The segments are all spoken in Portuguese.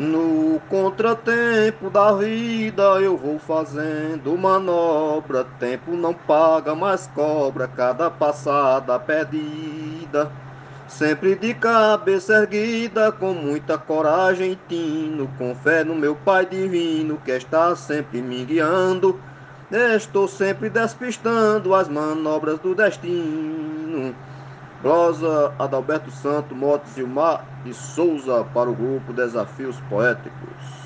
No contratempo da vida eu vou fazendo manobra, tempo não paga, mas cobra cada passada perdida. Sempre de cabeça erguida, com muita coragem tino, com fé no meu Pai divino, que está sempre me guiando. Estou sempre despistando as manobras do destino. Glosa Adalberto Santo, Motes Gilmar e Souza para o grupo Desafios Poéticos.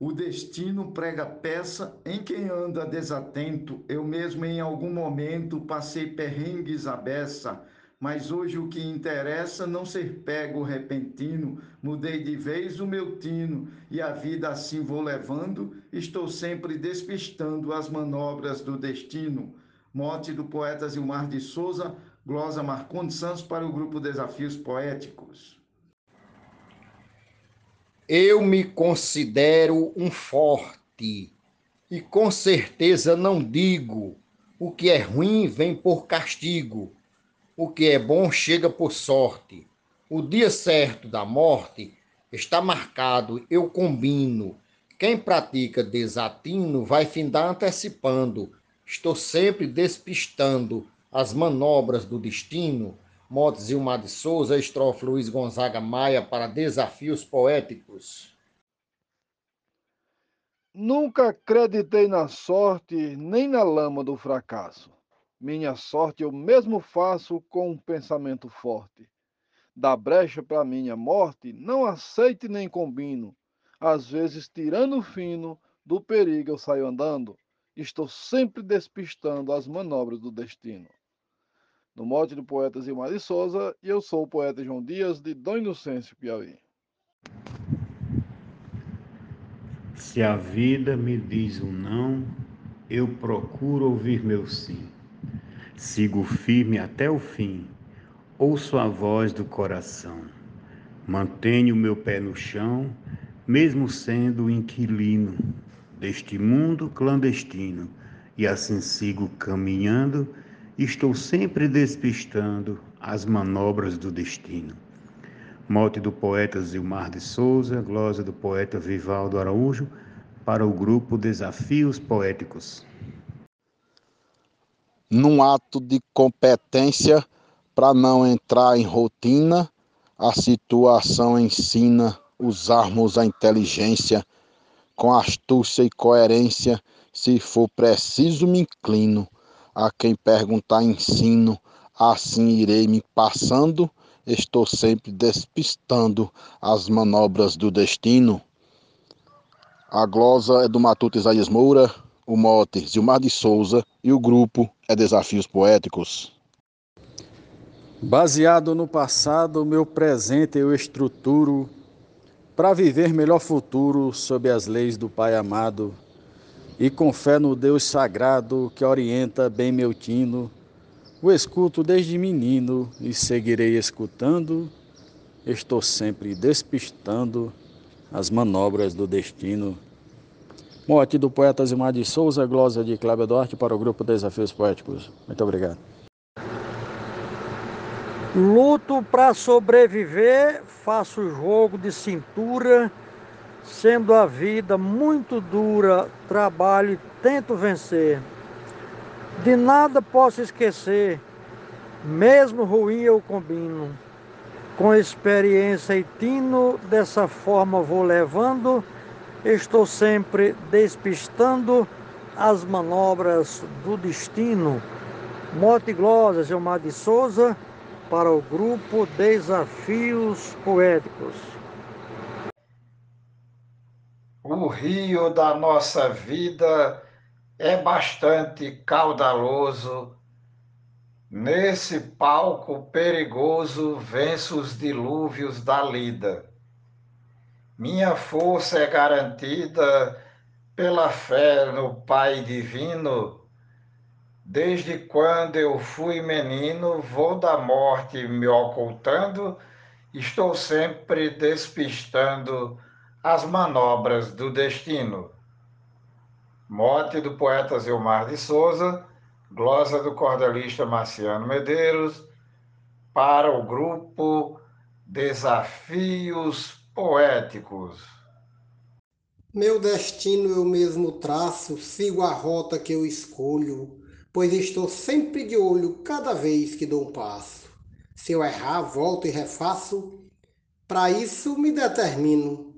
O destino prega peça em quem anda desatento. Eu mesmo em algum momento passei perrengues à beça, mas hoje o que interessa não ser pego repentino. Mudei de vez o meu tino e a vida assim vou levando. Estou sempre despistando as manobras do destino. Mote do poeta Zilmar de Souza, glosa Marcondes Santos para o grupo Desafios Poéticos. Eu me considero um forte e com certeza não digo o que é ruim vem por castigo, o que é bom chega por sorte. O dia certo da morte está marcado, eu combino. Quem pratica desatino vai findar antecipando Estou sempre despistando as manobras do destino. Motes Zilmar de Souza, estrofe Luiz Gonzaga Maia para Desafios Poéticos. Nunca acreditei na sorte, nem na lama do fracasso. Minha sorte eu mesmo faço com um pensamento forte. Da brecha para minha morte, não aceite nem combino. Às vezes, tirando fino, do perigo eu saio andando estou sempre despistando as manobras do destino. No mote do poeta Zilmar de Souza, e eu sou o poeta João Dias, de Dom Inocêncio, Piauí. Se a vida me diz um não, eu procuro ouvir meu sim. Sigo firme até o fim, ouço a voz do coração. Mantenho meu pé no chão, mesmo sendo inquilino deste mundo clandestino, e assim sigo caminhando, estou sempre despistando as manobras do destino. Mote do poeta Zilmar de Souza, glosa do poeta Vivaldo Araújo, para o grupo Desafios Poéticos. Num ato de competência, para não entrar em rotina, a situação ensina usarmos a inteligência com astúcia e coerência, se for preciso me inclino. A quem perguntar ensino, assim irei me passando, estou sempre despistando as manobras do destino. A glosa é do Matuto Isaías Moura, o mote Zilmar de Souza e o grupo é Desafios Poéticos. Baseado no passado, meu presente eu estruturo para viver melhor futuro sob as leis do Pai amado e com fé no Deus sagrado que orienta bem meu tino. O escuto desde menino e seguirei escutando. Estou sempre despistando as manobras do destino. Morte do poeta Zimar de Souza, glosa de Cláudio Duarte para o grupo Desafios Poéticos. Muito obrigado. Luto para sobreviver, faço jogo de cintura, sendo a vida muito dura, trabalho e tento vencer. De nada posso esquecer, mesmo ruim eu combino. Com experiência e tino, dessa forma vou levando, estou sempre despistando as manobras do destino. Mote Glória, Gilmar de Souza, para o grupo Desafios Poéticos. O rio da nossa vida é bastante caudaloso. Nesse palco perigoso venço os dilúvios da lida. Minha força é garantida pela fé no Pai Divino Desde quando eu fui menino, vou da morte me ocultando, estou sempre despistando as manobras do destino. Morte do poeta Zilmar de Souza, glosa do cordelista Marciano Medeiros, para o grupo Desafios poéticos. Meu destino eu mesmo traço, sigo a rota que eu escolho, pois estou sempre de olho cada vez que dou um passo. Se eu errar, volto e refaço, para isso me determino.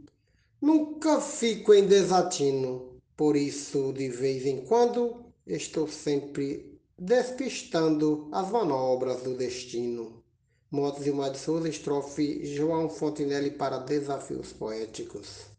Nunca fico em desatino, por isso de vez em quando estou sempre despistando as manobras do destino. Motos Gilmar de Souza, estrofe João Fontinelli para Desafios Poéticos.